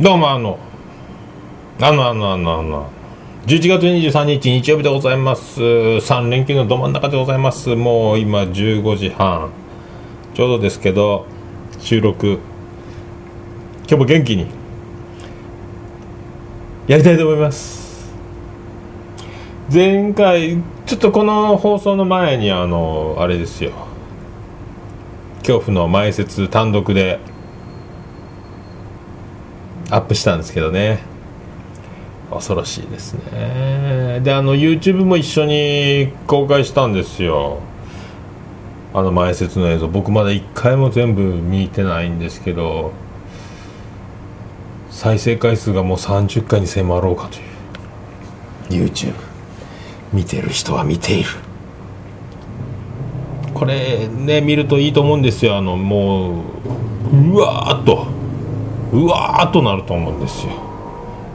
どうもあの、あのあのあのあの、11月23日日曜日でございます。3連休のど真ん中でございます。もう今15時半。ちょうどですけど、収録、今日も元気に、やりたいと思います。前回、ちょっとこの放送の前にあの、あれですよ。恐怖の前説単独でアップしたんですけどね。恐ろしいですね。であの YouTube も一緒に公開したんですよ。あの前説の映像。僕まだ1回も全部見てないんですけど再生回数がもう30回に迫ろうかという。YouTube 見てる人は見ている。これね見るといいと思うんですよ。あのもううわーっと。うわーっとなると思うんですよ。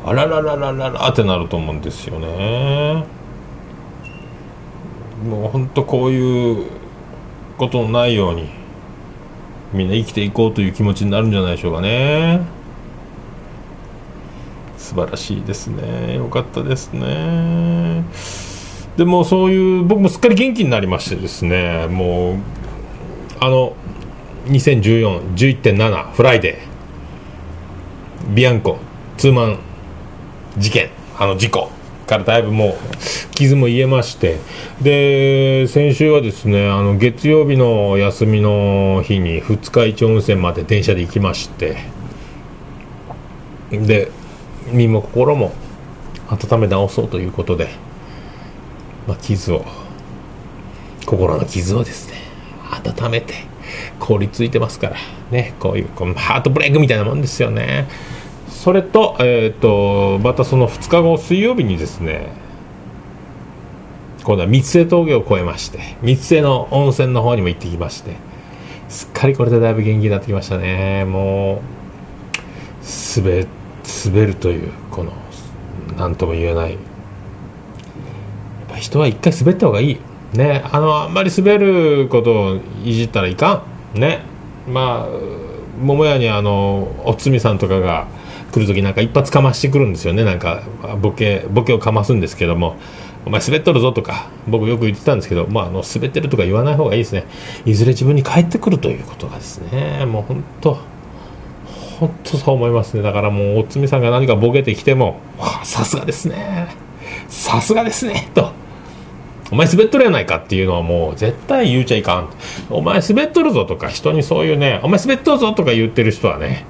あららららららってなると思うんですよね。もうほんとこういうことのないようにみんな生きていこうという気持ちになるんじゃないでしょうかね。素晴らしいですね。よかったですね。でもそういう僕もすっかり元気になりましてですね。もうあの201411.7フライデー。ビアンコツーマン事件あの事故からだいぶもう傷も癒えまして。で先週はですねあの月曜日の休みの日に二日市温泉まで電車で行きまして。で身も心も温め直そうということで、まあ、傷を心の傷をですね温めて凍りついてますからねこういうこのハートブレイクみたいなもんですよね。それと,、えー、とまたその2日後水曜日にですね今度は三瀬峠を越えまして三瀬の温泉の方にも行ってきましてすっかりこれでだいぶ元気になってきましたね。もう滑滑るというこの何とも言えない。やっぱ人は一回滑った方がいい。ねあのあんまり滑ることをいじったらいかん。ねまあ桃屋にあのおつみさんとかが来る時なんか一発かましてくるんですよね。なんかボケボケをかますんですけども。お前滑っとるぞとか僕よく言ってたんですけど、まあ、あの滑ってるとか言わない方がいいですね。いずれ自分に返ってくるということがですね。もう本当本当そう思いますね。だからもうおつみさんが何かボケてきてもさすがですね。さすがですね。と。お前滑っとるやないかっていうのはもう絶対言うちゃいかん。お前滑っとるぞとか人にそういうねお前滑っとるぞとか言ってる人はね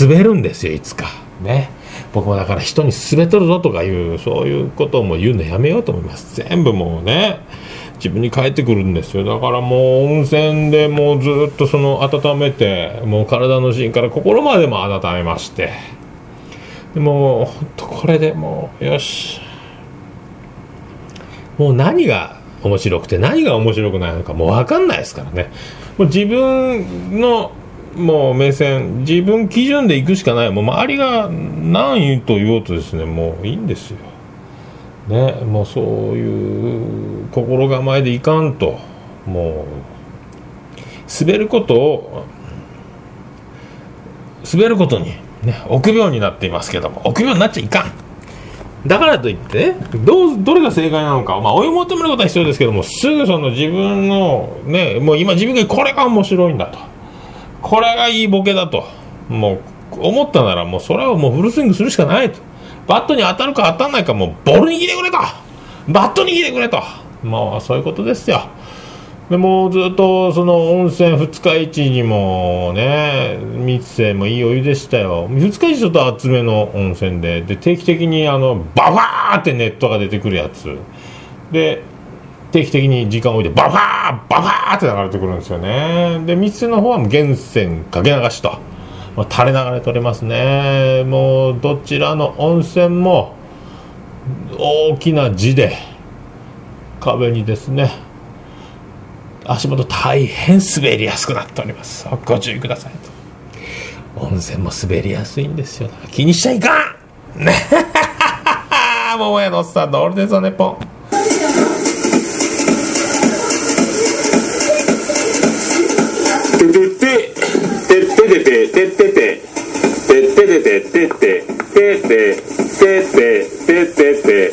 滑るんですよいつか。ね。僕もだから人に滑っとるぞとかいうそういうことをもう言うのやめようと思います。全部もうね自分に返ってくるんですよ。だからもう温泉でもうずっとその温めてもう体の芯から心までも温めまして。でも本当これでもうよし。もう何が面白くて何が面白くないのかもう分かんないですからね。もう自分のもう目線自分基準で行くしかない。もう周りが何と言おうとですね。もういいんですよ。ね。もうそういう心構えでいかんと。もう滑ることを滑ることにね臆病になっていますけども。臆病になっちゃいかん。だからといって、どうどれが正解なのか、まあ、追い求めることは必要ですけどもすぐその自分のねもう今自分がこれが面白いんだと。これがいいボケだと。もう思ったならもうそれをもうフルスイングするしかないと。バットに当たるか当たらないかもうボール握ってくれと。バット握ってくれと。もうそういうことですよ。でもうずっとその温泉二日市にもね三瀬もいいお湯でしたよ。二日市ちょっと熱めの温泉で。で定期的にあのバファーって熱湯が出てくるやつ。で定期的に時間を置いてバファーバファーって流れてくるんですよね。で三瀬の方は源泉かけ流しと、まあ、垂れ流れとりますね。もうどちらの温泉も大きな字で壁にですね足元大変滑りやすくなっております。ご注意くださいと。温泉も滑りやすいんですよ。気にしちゃいかんね。桃屋のおっさんのオールデンソネポン。てててててててててててててててて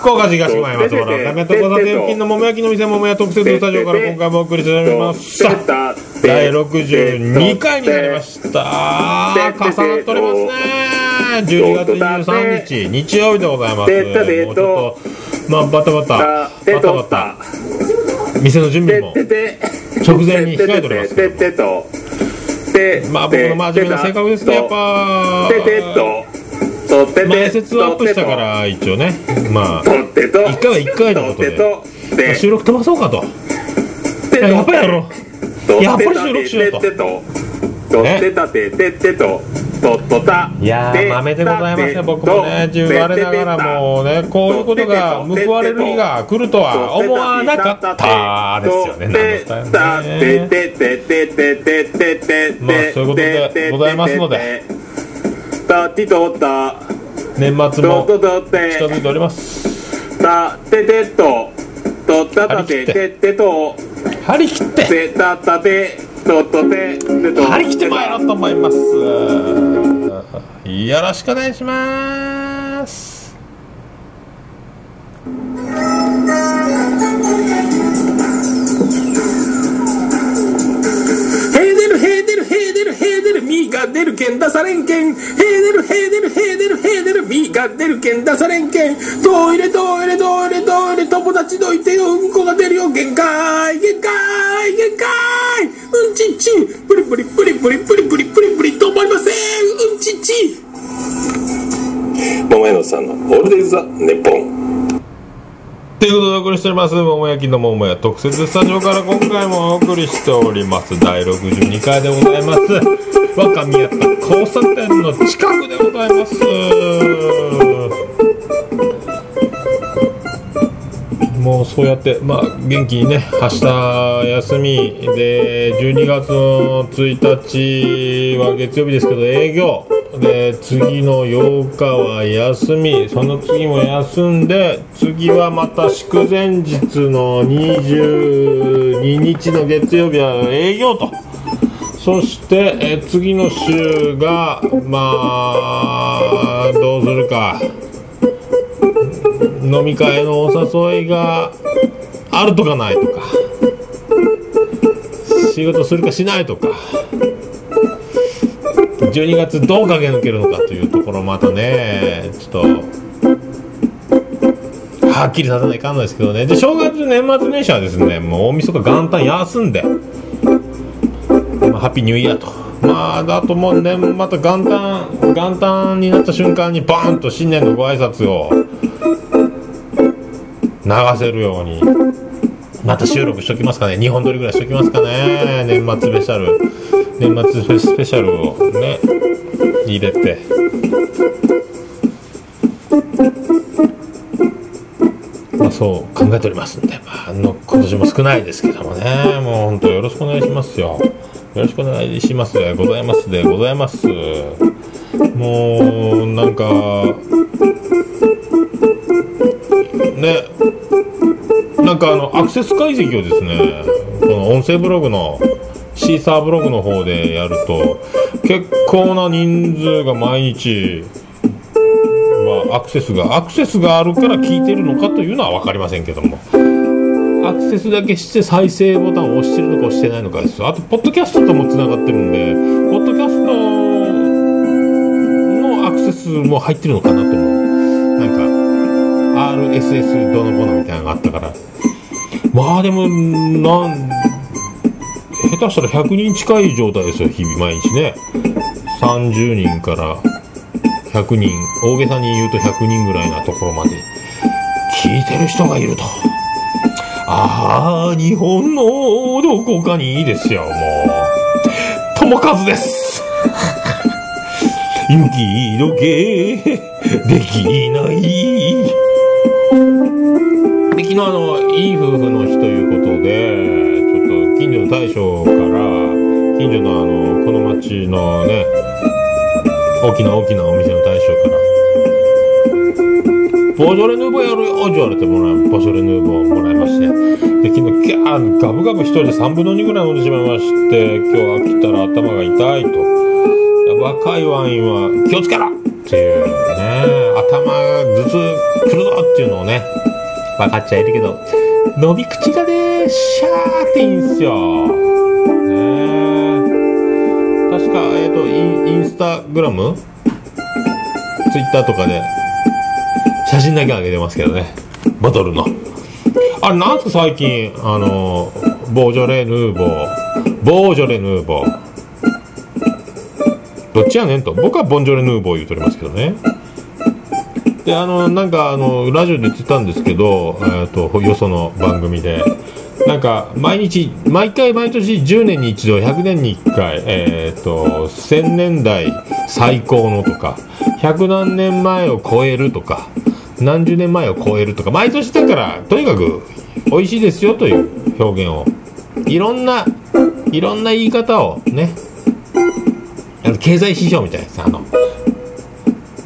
福岡市東区前松原中戸小田付近の桃焼きの店桃屋特設スタジオから今回もお送りしておりますさあ第62回になりました重なっておりますね12月23日日曜日でございますもうちょっとまあバタバタバタバタ店の準備も直前に控えておりますけどもまあ僕の真面目な性格ですねやっぱ。前説をアップしたから一応ね。まあ1回は1回のことで。収録飛ばそうかと。やっぱりやろう。やっぱり収録しようといやー豆でございますね僕もね。中我ながらもねこういうことが報われる日が来るとは思わなかったですよねなんだね。まあそういうことでございますので年末も近づいておりますたててととたたてててと張り切っててたたてととてでと張り切ってまいろうと思います。よろしくお願いします。出る、へ出る、みーが出るけん出されんけん。へ出る、へ出る、へ出る、へ出る、みーが出るけん出されんけん。トイレ、トイレ、トイレ、トイレ、友達どいてよ、うんこが出るよ、限界、限界、限界。うんちっち、プリプリ、プリプリ、プリプリ、プリプリ、止まりません。うんちっち。桃山さんのオールデイズ・ザ・ネポン。ということでお送りしております桃焼きの桃屋特設スタジオから今回もお送りしております。第62回でございます。若宮田交差点の近くでございます。もうそうやってまあ元気にね明日休みで12月の1日は月曜日ですけど営業。で次の8日は休み。その次も休んで次はまた祝前日の22日の月曜日は営業と。そしてえ次の週がまあどうするか。飲み会のお誘いがあるとかないとか。仕事するかしないとか。12月どう駆け抜けるのかというところまたねちょっとはっきりさせないかんのですけどね。で正月年末年始はですねもう大晦日元旦休んで、まあ、ハッピーニューイヤーと。まああともうねまた元旦元旦になった瞬間にバーンと新年のご挨拶を流せるようにまた収録しときますかね。2本撮りぐらいしときますかね。年末スペシャル。年末フェススペシャルをね入れて。まあそう考えておりますんで、まあ、の今年も少ないですけどもね。もう本当よろしくお願いしますよ。よろしくお願いしますございますでございます。もうなんかねなんかあのアクセス解析をですねこの音声ブログのシーサーブログの方でやると結構な人数が毎日はアクセスがアクセスがあるから聞いてるのかというのは分かりませんけども。アクセスだけして再生ボタンを押してるのか押してないのかですあとポッドキャストともつながってるんでポッドキャストのアクセスも入ってるのかなと思う。なんか RSS どのこのみたいなのがあったから。まあでもなん下手したら100人近い状態ですよ日々毎日ね。30人から100人。大げさに言うと100人ぐらいなところまで。聞いてる人がいると。ああ日本のどこかにいいですよもう。友和です。雪解けできない。で昨日あのいい夫婦の日ということで。近所の大将から近所のあのこの町のね大きな大きなお店の大将から「ボジョレ・ヌーボーやるよ」って言われてもらうボジョレ・ヌーボーもらいましてで昨日ギャーガブガブ一人で3分の2ぐらい飲んでしまいまして今日飽きたら頭が痛いと。若いワインは気をつけろっていうね、頭頭痛くるぞっていうのをね、分かっちゃいるけど、飲み口がね、シャーっていいんすよ。ね確か、えっ、とイン、インスタグラム？ツイッターとかで、写真だけ上げてますけどね。ボトルの。あれ、なんすか最近、あの、ボージョレ・ヌーボー、ボージョレ・ヌーボー。どっちやねんと。僕はボンジョレ・ヌーボー言うとりますけどね。で、あの、なんか、あの、ラジオで言ってたんですけど、えっ、と、よその番組で。なんか、毎日、毎回毎年10年に一度、100年に1回、えっ、と、1000年代最高のとか、100何年前を超えるとか、何十年前を超えるとか、毎年だから、とにかく、美味しいですよという表現を、いろんな、いろんな言い方をね、あの経済指標みたいなやつ、あの、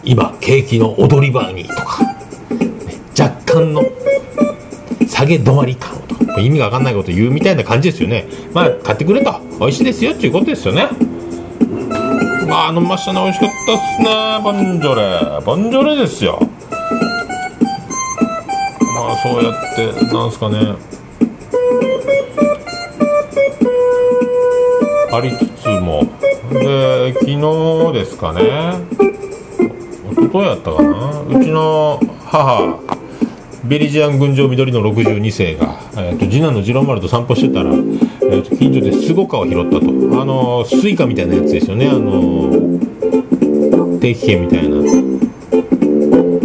今、景気の踊り場にとか、ね若干の下げ止まり感、意味がわかんないこと言うみたいな感じですよね。まあ、買ってくれと、美味しいですよっていうことですよね。まあ、飲みましたね、美味しかったっすね、ボンジョレ。ボンジョレですよ。まあ、そうやって、なんすかね。ありつつも、で、昨日ですかね。一昨日やったかなうちの母ベリジアン群青緑の62世が、えー、と次男の次郎丸と散歩してたら、えー、と近所で SUGOCA を拾ったと。あの Suica みたいなやつですよね。あの定期券みたいな。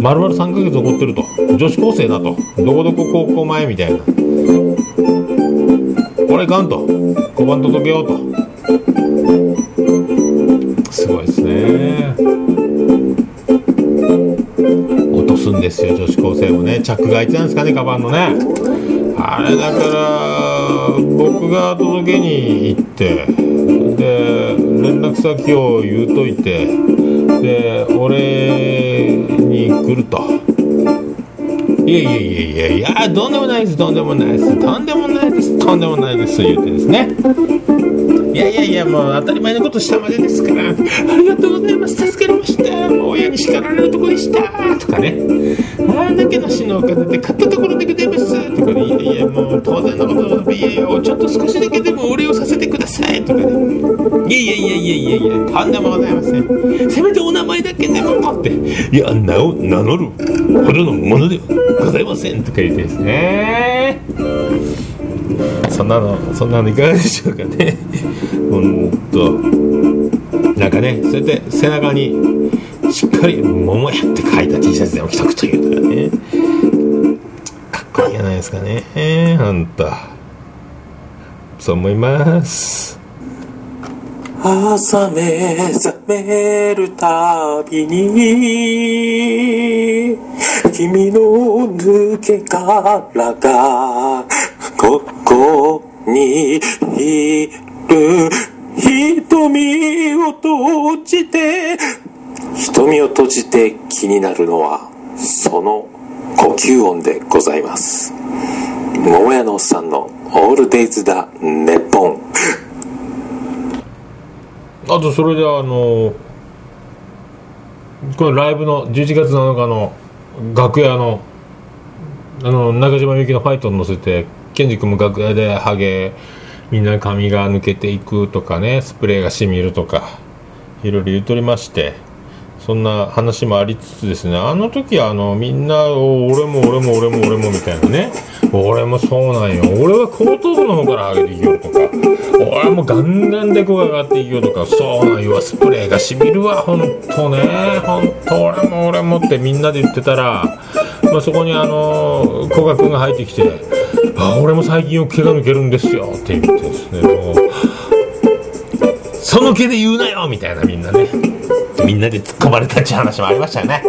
丸々3ヶ月残ってると。女子高生だと。どこどこ高校前みたいな。これいかんと。交番届けようと。すごいですね。すんですよ女子高生もね。チャックが開いてたんですかねカバンのね。あれだから僕が届けに行ってで連絡先を言うといてで俺に来ると。いやいやいやいやいやとんでもないですとんでもないですとんでもないですとんでもないです言ってですね。いやいやいやもう当たり前のことしたまでですから。ありがとうございます助かりました。親に叱られるとこでしたとかね。あれだけの死のお金で買ったところでございますとかね。いやいやもう当然のこといやいやちょっと少しだけでもお礼をさせてくださいとかね。いやいやいやいやいやいやとんでもございません。せめてお名前だけでもって。いや名を名乗るほどのものではございませんとか言ってですね。そんなのそんなのいかがでしょうかね。ほんと。なんかねそうやって背中にしっかり「桃や」って書いた T シャツでも着とくというのがねかっこいいじゃないですかね。ほんとそう思います。朝目覚めるたびに君の抜け殻がここにいる。瞳を閉じて瞳を閉じて気になるのはその呼吸音でございます。桃屋のおっさんのオールデイズだネッポン。あとそれであのこのライブの11月7日の楽屋のあの中島みゆきの「ファイト」に乗せてケンジ君も楽屋でハゲみんな髪が抜けていくとかねスプレーがしみるとかいろいろ言うとりましてそんな話もありつつですねあの時あのみんな俺も俺も俺も俺もみたいなね俺もそうなんよ俺は後頭部の方から上げていきよとか俺もガンガンデコが上がっていきよとかそうなんよスプレーがしみるわほんとねほんと俺も俺もってみんなで言ってたら、まあ、そこにあの古賀君が入ってきて「あ俺も最近よく毛が抜けるんですよ」って言ってですねもうその毛で言うなよみたいなみんなねみんなで突っ込まれたっていう話もありましたよね。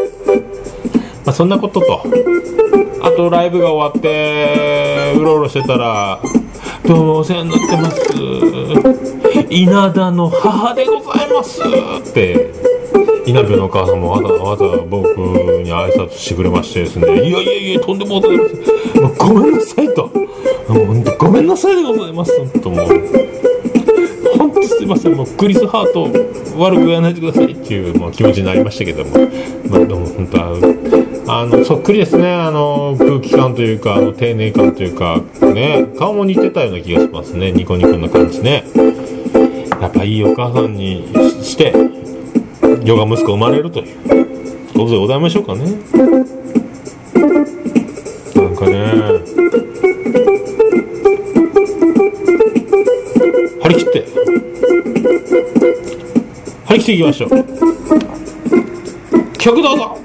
まあそんなこととあとライブが終わってうろうろしてたら「どうもお世話になってます。稲田の母でございます」って稲部のお母さんもわざわざ僕に挨拶してくれましてですね「いやいやいやとんでもございません。もうごめんなさい」と「もうほんとごめんなさいでございます」ともう本当すいません。もうクリス・ハート悪く言わないでくださいっていうもう気持ちになりましたけども。まあでも本当はあのそっくりですね。あの空気感というかあの丁寧感というかね顔も似てたような気がしますね。ニコニコな感じね。やっぱいいお母さんにしてヨガ息子生まれるという。どうぞございましょうかね。なんかね。張り切って。張り切っていきましょう。曲どうぞ。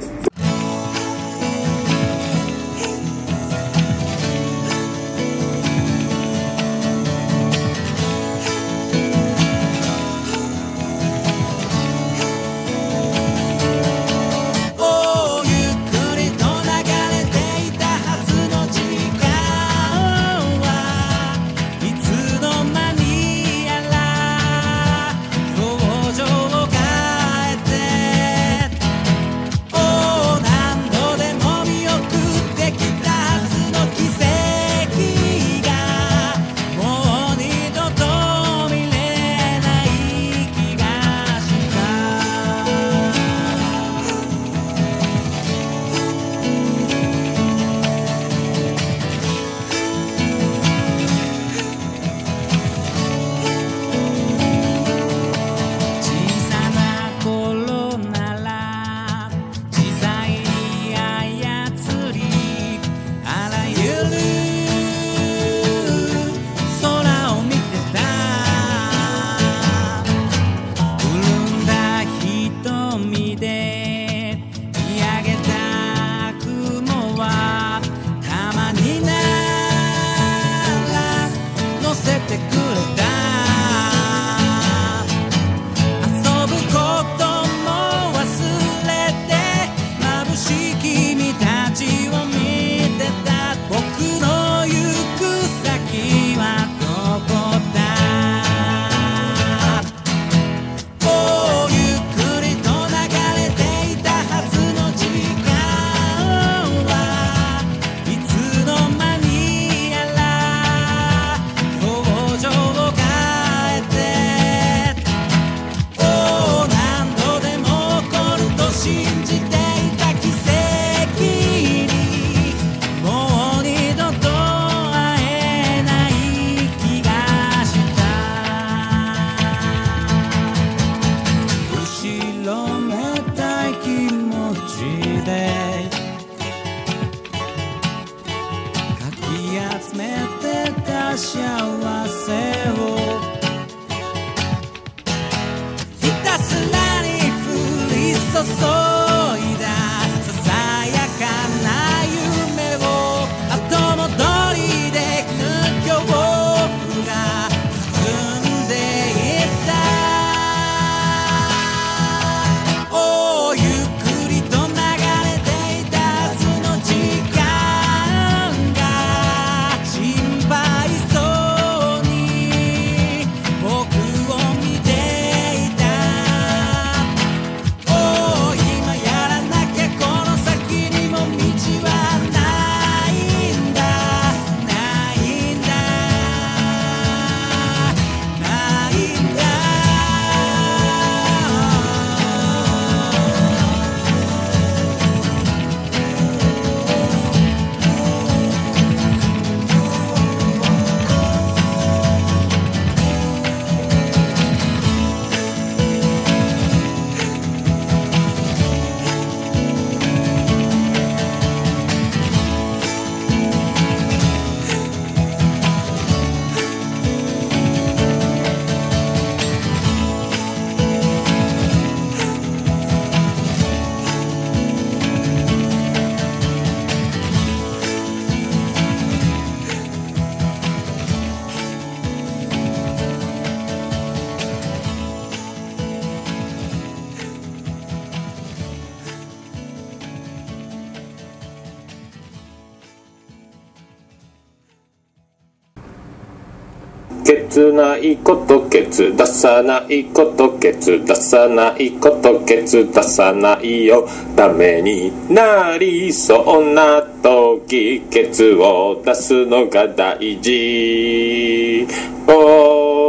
ないことケツ出さないことケツ出さないことケツ出さないよ。ダメになりそうな時ケツを出すのが大事。おーおーお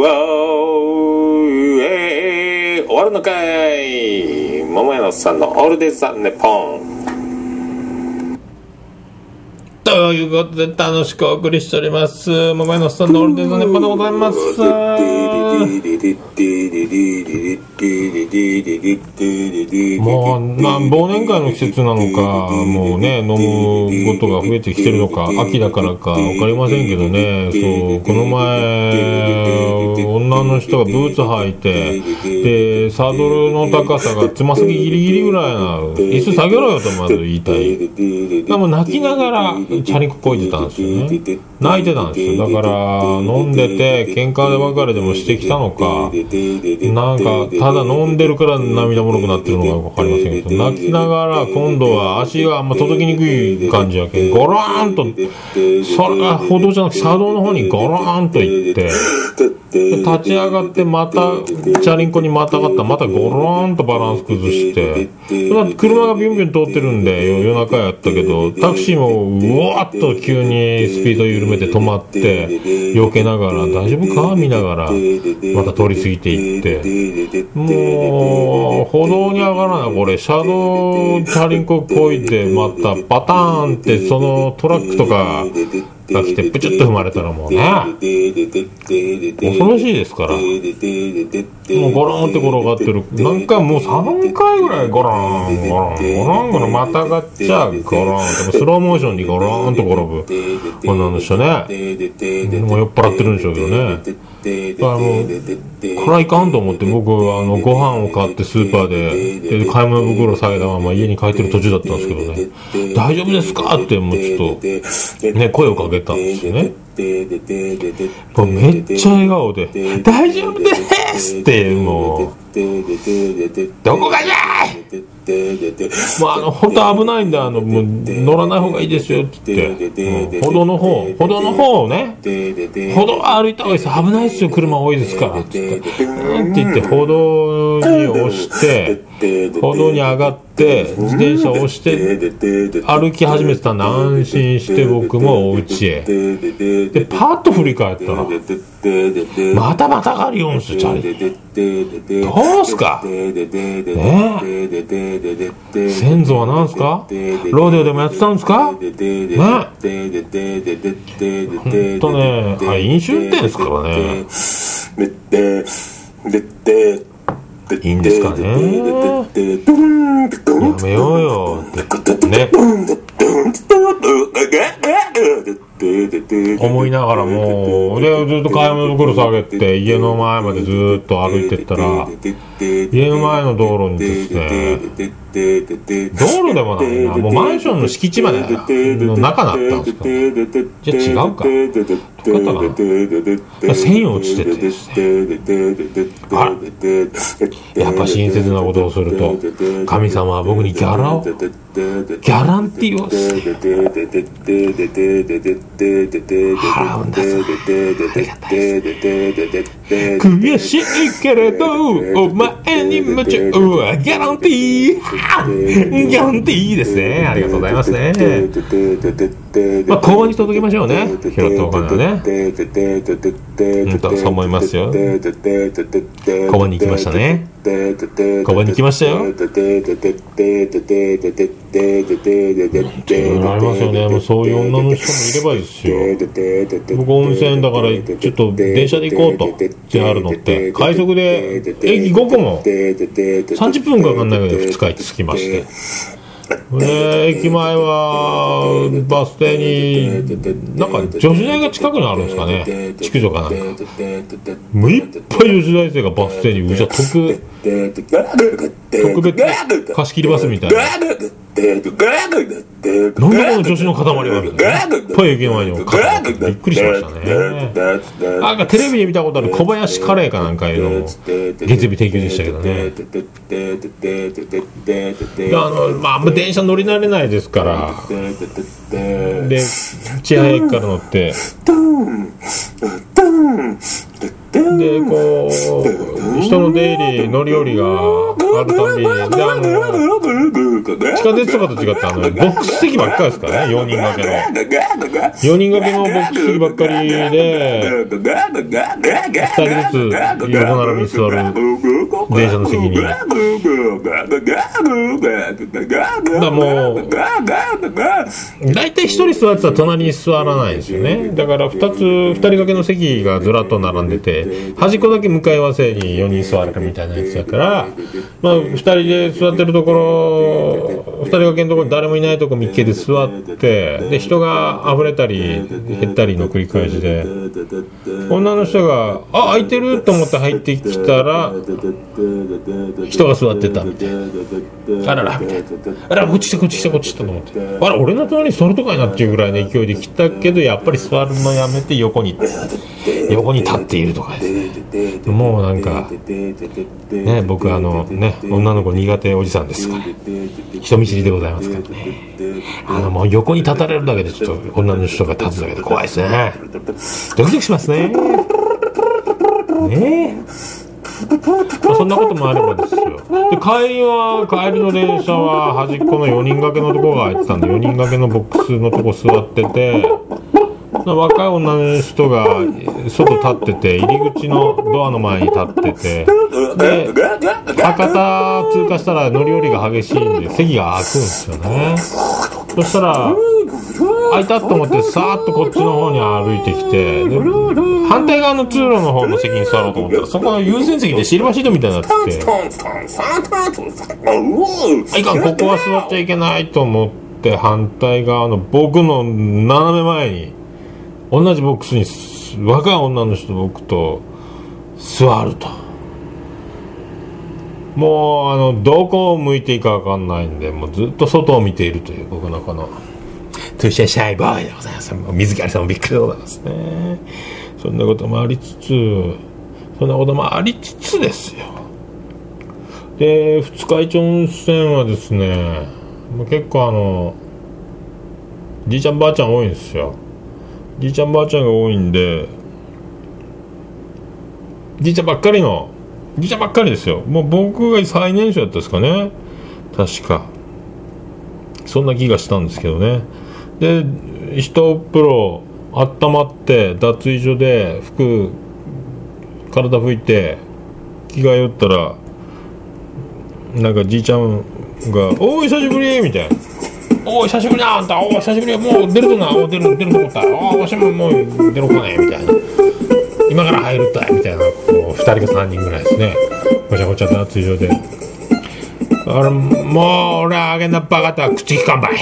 ーえー終わるのかい桃屋のさんのオールデイズ・ザ・ネポンということで楽しくお送りしております。桃屋のスタンドオールデイのネポでございます。もう、まあ、忘年会の季節なのか、もうね、飲むことが増えてきてるのか、秋だからかわかりませんけどね、そう、この前、女の人がブーツ履いて、で、サドルの高さがつま先ギリギリぐらいな、椅子下げろよとまず言いたい。でも泣きながらチャリンコこいでたんですよね。泣いてたんですよ。だから、飲んでて、喧嘩で別れでもしてきたのか、なんか、ただ飲んでるから涙もろくなってるのかわかりませんけど、泣きながら今度は足があんま届きにくい感じやけん、ゴローンと、それが歩道じゃなくて車道の方にゴローンと行って、立ち上がってまたチャリンコにまたがったまたゴローンとバランス崩して。まあ車がビュンビュン通ってるんで夜夜中やったけどタクシーもうわっと急にスピード緩めて止まって避けながら大丈夫か見ながらまた通り過ぎていってもう歩道に上がらないこれ車道チャリンコこいでまたパターンってそのトラックとかが来てプチュッと踏まれたらもうね恐ろしいですから。もうゴロンって転がってる。何回もう3回ぐらいゴロン、ゴロン、ゴロン、ゴロン、またがっちゃゴロンって、スローモーションにゴロンと転ぶ女の人ね。もう酔っ払ってるんでしょうけどね。これはいかんと思って僕はあのご飯を買ってスーパーで、で買い物袋下げたまま家に帰ってる途中だったんですけどね。大丈夫ですか？ってもうちょっと、ね、声をかけたんですよね。もうめっちゃ笑顔で、大丈夫ですって、もう、どこがじゃいもうあの、本当危ないんで、あの、もう乗らない方がいいですよって言って、うん歩道の方、歩道の方をね、歩道歩いた方がいいです危ないですよ、車多いですから、って言って、うんって言って、歩道に押して、歩道に上がって、自転車を押して、歩き始めてたんで安心して僕もお家へ。で、パッと振り返ったら、またまたがりよんすよ、チャリ。どうすか？ねえ先祖は何すか？ローデオでもやってたんですかねほんとね、飲酒運転ですからね。いいんですかねやめようよ。ね。思いながらもう、で、ずっと買い物袋下げて、家の前までずっと歩いてったら、家の前の道路にですね、道路でもないな、もうマンションの敷地までの中だったんですか？じゃあ違うか。どうかったかな。線落ちててですね。あやっぱ親切なことをすると、神様は僕にギャラを、ギャランティーを払うんだぞ。ありがたいです。悔しいけれど、お前に夢中、ギャランティーギャランティーですね。ありがとうございますね。まあ、交番に届けましょうね。拾ったお金はね。うんと、そう思いますよ。交番に行きましたね。交番に行きましたよ。ありますよね。もうそういう女の人もいればですよ。僕温泉だからちょっと電車で行こうと JR 乗って快速で駅5個も30分かかんないぐらいで2日着きましてね駅前はバス停になんか女子大が近くにあるんですかね。築城かなんか。もういっぱい女子大生がバス停にうじゃ特特別貸し切りバスみたいななんでこの女子の塊があるんだね。いっぱい駅前にもびっくりしましたね。なんかテレビで見たことある小林カレーかなんかいうの月曜日提供でしたけどねあのまああんま電車乗り慣れないですからで千早駅から乗ってでこう人の出入り乗り降りがあるたびにであの地下鉄とかと違ってあのボックス席ばっかりですからね4人掛けの。4人掛けのボックス席ばっかりで2人ずつ横並びに座る電車の席に。だもう大体1人座ってたら隣に座らないんですよね。だから2つ2人掛けの席がずらっと並んでて端っこだけ向かい合わせに4人座れるみたいなやつだから、まあ、2人で座ってるところ2人掛けのところに誰もいないとこ見っけで座ってで人が溢れたり減ったりの繰り返しで女の人が「あ空いてる!」と思って入ってきたら人が座ってたみたいな。あららみたいなあらこっち来たこっち来たこっち来たと思ってあら俺の隣に座るとかいなっていうぐらいの勢いで来たけどやっぱり座るのやめて横に横に立っているとかもうなんかね僕あのね女の子苦手おじさんですか。ら人見知りでございますから。ねあのもう横に立たれるだけでちょっと女の人が立つだけで怖いですね。ドキドキしますね。ね。えまあそんなこともあればですよ。で、帰りは、帰りの電車は端っこの4人掛けのとこが空いてたんで、4人掛けのボックスのとこ座ってて、若い女の人が外立ってて、入り口のドアの前に立ってて、で、博多通過したら乗り降りが激しいんで、席が空くんですよね。そしたら、空いたと思って、さーっとこっちの方に歩いてきて、反対側の通路の方の席に座ろうと思ったら、そこは優先席でシルバーシートみたいになってて、あいかん、ここは座っちゃいけないと思って、反対側の僕の斜め前に、同じボックスに若い女の人僕と座ると。もう、あの、どこを向いていいかわかんないんで、もうずっと外を見ているという僕のこの、トゥシャシャイボーイでございます。水木有さんもびっくりでございますね。そんなこともありつつ、そんなこともありつつですよ。で、二日市温泉はですね、結構あの、じいちゃんばあちゃん多いんですよ。じいちゃんばあちゃんが多いんで、じいちゃんばっかりの、じいちゃんばっかりですよ。もう僕が最年少だったですかね。確か。そんな気がしたんですけどね。で、一風呂、温まって、脱衣所で服、体拭いて、着替えよったら、なんかじいちゃんが「おお久しぶり」みたいな「おお久しぶりだあんた。おお久しぶり。もう出るとなお出る出るとこったおおわしももう出ろかね」みたいな「今から入るったい」みたいな。こう2人か3人ぐらいですね。ごちゃごちゃと脱衣所で「あれもう俺はあげんなバカた口利かんばい」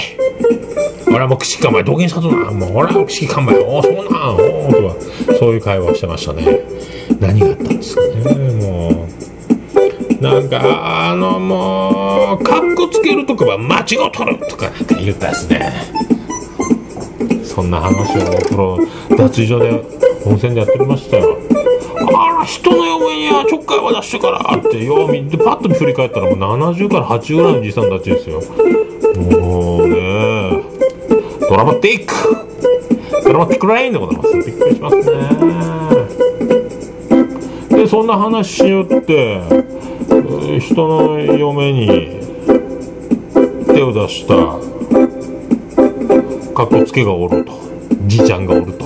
俺はもう口利かんばい。どげんさとな。もう俺は口利かんばい。おおそうなんおおとかそういう会話をしてましたね。何があったんですかねもう。なんか、あのもう、かっこつけるとかは間違うとるとか言ったですね。そんな話をお風呂、脱衣所で温泉でやってましたよ。あら、人の嫁にはちょっかいは出してからって、よう見て、パッと振り返ったらもう70から80ぐらいのじいさんたちですよ。もうね、ドラマティックドラマティックラインでございます。びっくりしますね。で、そんな話しよって、人の嫁に手を出した。かっこつけがおると。じいちゃんがおると。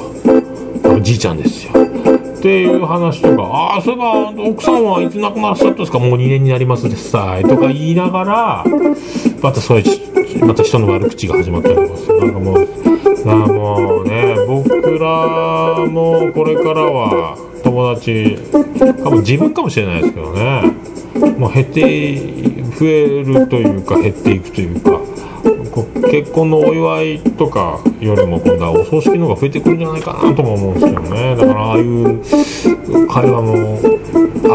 じいちゃんですよ。っていう話とか。ああそういえば奥さんはいつ亡くなっしゃったんですか？もう2年になりますでさいとか言いながらまたそういうまた人の悪口が始まったりとかすなんかもうあもうね僕らもこれからは友達かも自分かもしれないですけどね。もう減って増えるというか減っていくというか結婚のお祝いとかよりも今度はお葬式の方が増えてくるんじゃないかなとも思うんですけどね。だからああいう会話も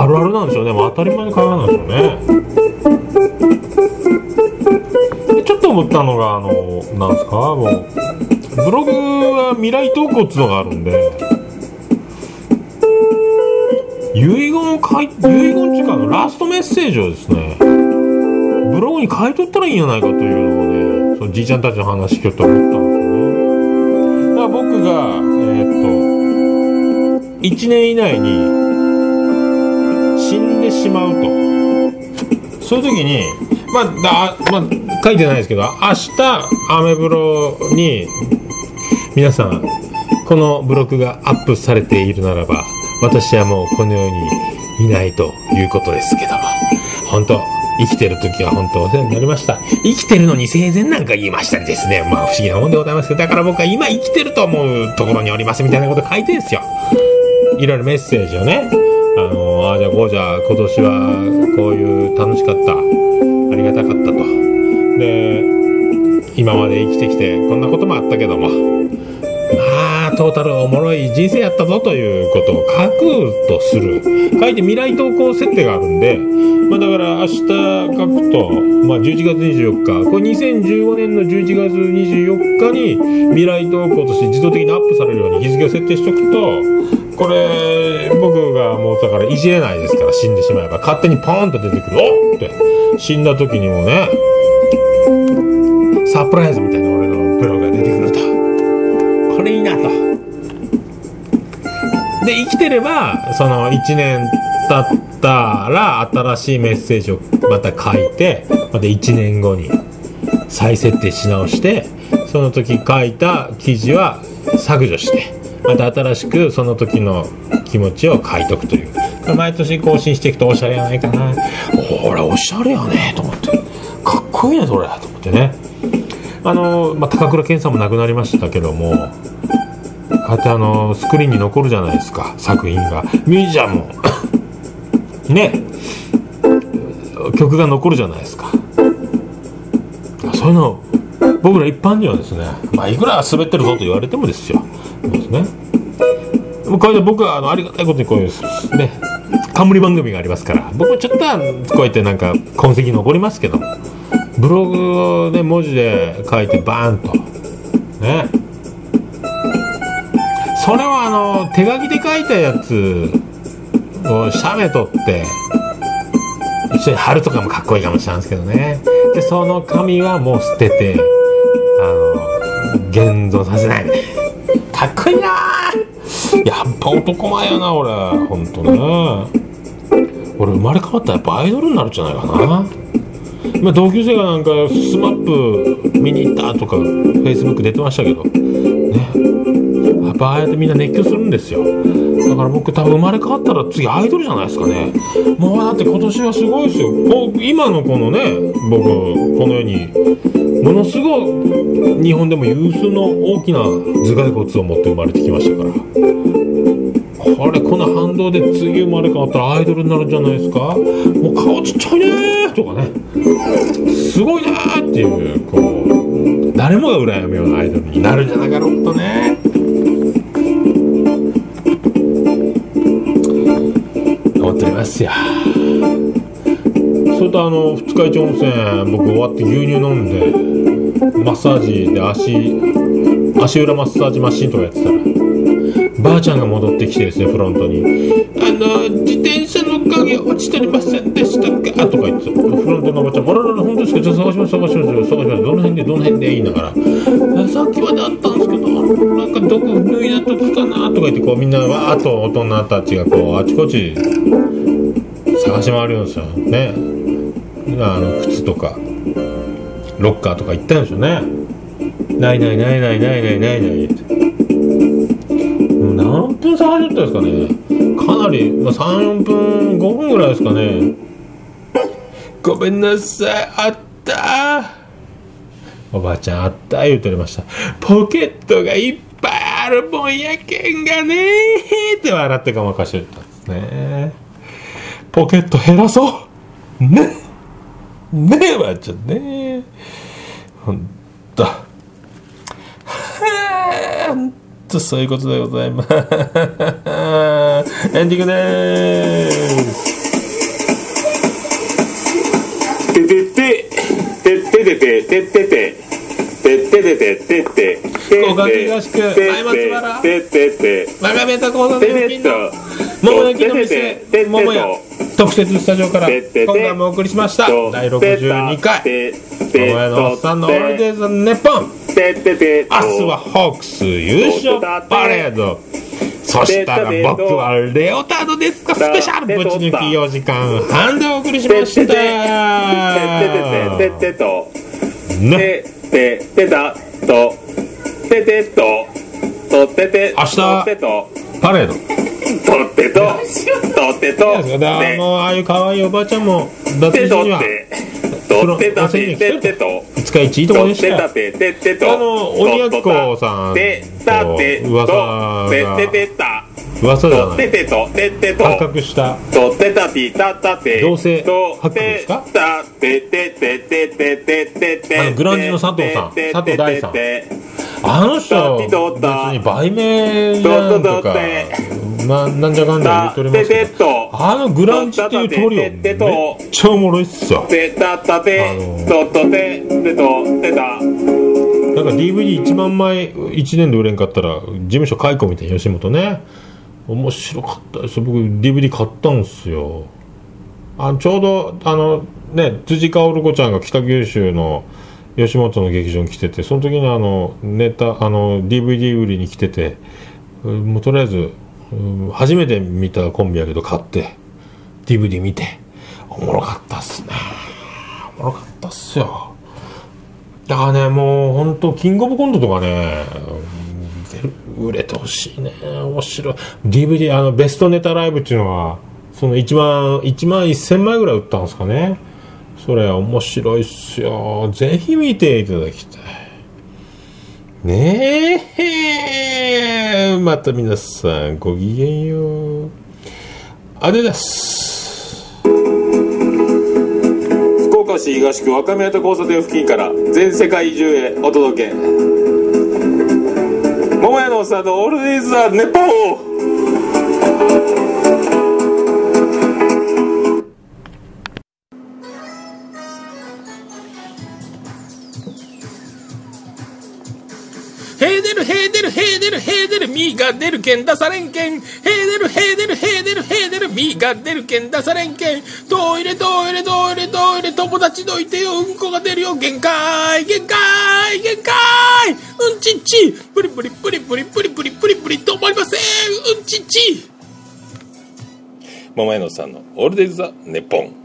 あるあるなんでしょうね。もう当たり前の会話なんでしょうね。でちょっと思ったのがあのなんですかもうブログは未来投稿っていうのがあるんで遺言を書い遺言っていうかあのラストメッセージをですねブログに書いとったらいいんじゃないかというのをねそのじいちゃんたちの話聞きよったら思ったんですよね。だから僕がえーっと1年以内に死んでしまうと。そういう時にまあだ、まあ、書いてないですけど明日アメブロに皆さんこのブログがアップされているならば私はもうこの世にいないということですけども。本当生きてる時は本当お世話になりました。生きてるのに生前なんか言いましたりですね。まあ不思議なもんでございますけどだから僕は今生きてると思うところにおりますみたいなこと書いてるんですよ。いろいろメッセージをね。あのああじゃあこうじゃ今年はこういう楽しかった。ありがたかったと。で今まで生きてきてこんなこともあったけども。トータルおもろい人生やったぞということを書くとする。書いて未来投稿設定があるんで、まあ、だから明日書くと、まあ、11月24日。これ2015年の11月24日に未来投稿として自動的にアップされるように日付を設定しておくとこれ僕がもうだからいじれないですから死んでしまえば勝手にポーンと出てくる。おっって。死んだ時にもねサプライズみたいなてればその1年経ったら新しいメッセージをまた書いてまた1年後に再設定し直してその時書いた記事は削除してまた新しくその時の気持ちを書いとくという。毎年更新していくとおしゃれやないかな。ほらおしゃれやねと思って。かっこいいねそれと思ってね。あの、まあ、高倉健さんも亡くなりましたけどもああやってあのスクリーンに残るじゃないですか作品が。ミュージアム。ね。曲が残るじゃないですか。そういうの僕ら一般にはですねまあいくら滑ってるぞと言われてもですよ。そうですね。もうこれで僕はあのありがたいことにこういうね冠番組がありますから僕もちょっとはこうやってなんか痕跡残りますけどブログで文字で書いてバーンとね。それはあの手書きで書いたやつを写メ取って一緒に貼るとかもかっこいいかもしれないんですけどね。でその紙はもう捨ててあの現像させない。かっこいいな！やっぱ男前やな俺。ほんとね。俺生まれ変わったらやっぱアイドルになるんじゃないかな。今同級生がなんか SMAP 見に行ったとかフェイスブック出てましたけど。ね。やっぱああやってみんな熱狂するんですよ。だから僕多分生まれ変わったら次アイドルじゃないですかね。もうだって今年はすごいですよ。もう今のこのね僕この世にものすごい日本でも有数の大きな頭蓋骨を持って生まれてきましたから。これこの反動で次生まれ変わったらアイドルになるんじゃないですか。もう顔ちっちゃいねーとかね。すごいねーっていうこう誰もが羨むようなアイドルになるんじゃなかろうとね。思っておりますよ。それとあの二日市温泉僕終わって牛乳飲んでマッサージで足足裏マッサージマシンとかやってたらばあちゃんが戻ってきてですねフロントに「あの自転車の鍵落ちてりませんでしたか?」とか言ってフロントのおばちゃん「あららら本当ですか？じゃあ探します探します探します。どの辺でどの辺で」言いながら「さっきまであったんですけどなんかどこ脱いだ時かな?」とか言ってこうみんなわーっと大人たちがこうあちこち探し回るんですよね。あの靴とかロッカーとか行ったんでしょうね。ないないないないないないないないう何分ですかね。かなり、まあ、34分5分ぐらいですかね。ごめんなさいあった。おばあちゃんあった言うておりました。ポケットがいっぱいあるもんやけんがねーって笑ってごまかしてたんですね。ポケット減らそう。ね。ねえばあちゃんね。ほんと。はあとそういうことでございます。エンディングでーすててててててててててててててて福岡東区前松原ててて我がメタ講座ててでピンの桃焼きの店桃屋特設スタジオから今回もお送りしました第62回桃屋のおっさんのオールデイズ・ネッポン明日はホークス優勝パレード。そしたら僕はレオタードですか。スペシャルぶち抜き4時間半でお送りしまてしてたててててててとねてててたとててととてて明日とてとパレードとってととってとであのああいう可愛いおばあちゃんも脱て衣所にはとってとってたてててと二日市いいとこでしてたあの鬼奴さんと噂が噂じゃない。とててとててと。発覚した。とってたてたたて同性と発覚ですか？たててててててててあのグランジの佐藤さん佐藤大さんあの人別に売名じゃんとかまあなんじゃかんじゃ言りますけどあのグランジっていうトリオめっちゃおもろいっすよてたたてあのとっとててとてたなんか DVD1 万枚1年で売れんかったら事務所解雇みたいな吉本ね面白かったです。僕 DVD 買ったんですよ。あちょうどあのね辻薫子ちゃんが北九州の吉本の劇場に来ててその時にあのネタあの DVD 売りに来ててもうとりあえず初めて見たコンビやけど買って DVD 見ておもろかったっすね。おもろかったっすよ。だからね、もう本当キングオブコントとかね、売れてほしいね。面白い。DVD、あの、ベストネタライブっていうのは、その1万、1万1000枚ぐらい売ったんですかね。それ面白いっすよ。ぜひ見ていただきたい。ねえ、また皆さん、ごきげんよう。あれです。福岡市東区若宮と交差点付近から全世界中へお届け桃屋のおっさんのオールディーズ・ザ・ネポーるへーでるへーでるへーでるみーが出るけん出されんけん。へーでるへーでるへーでるへーでるみーが出るけん出されんけん。トイレトイレトイレトイレ友達どいてよ。うんこが出るよ。限界限界限界。うんちっち。プリプリプリプリプリプリプリプリ。止まりません。うんちっち。桃屋のさんのオールディーズ・ザ・ネポン。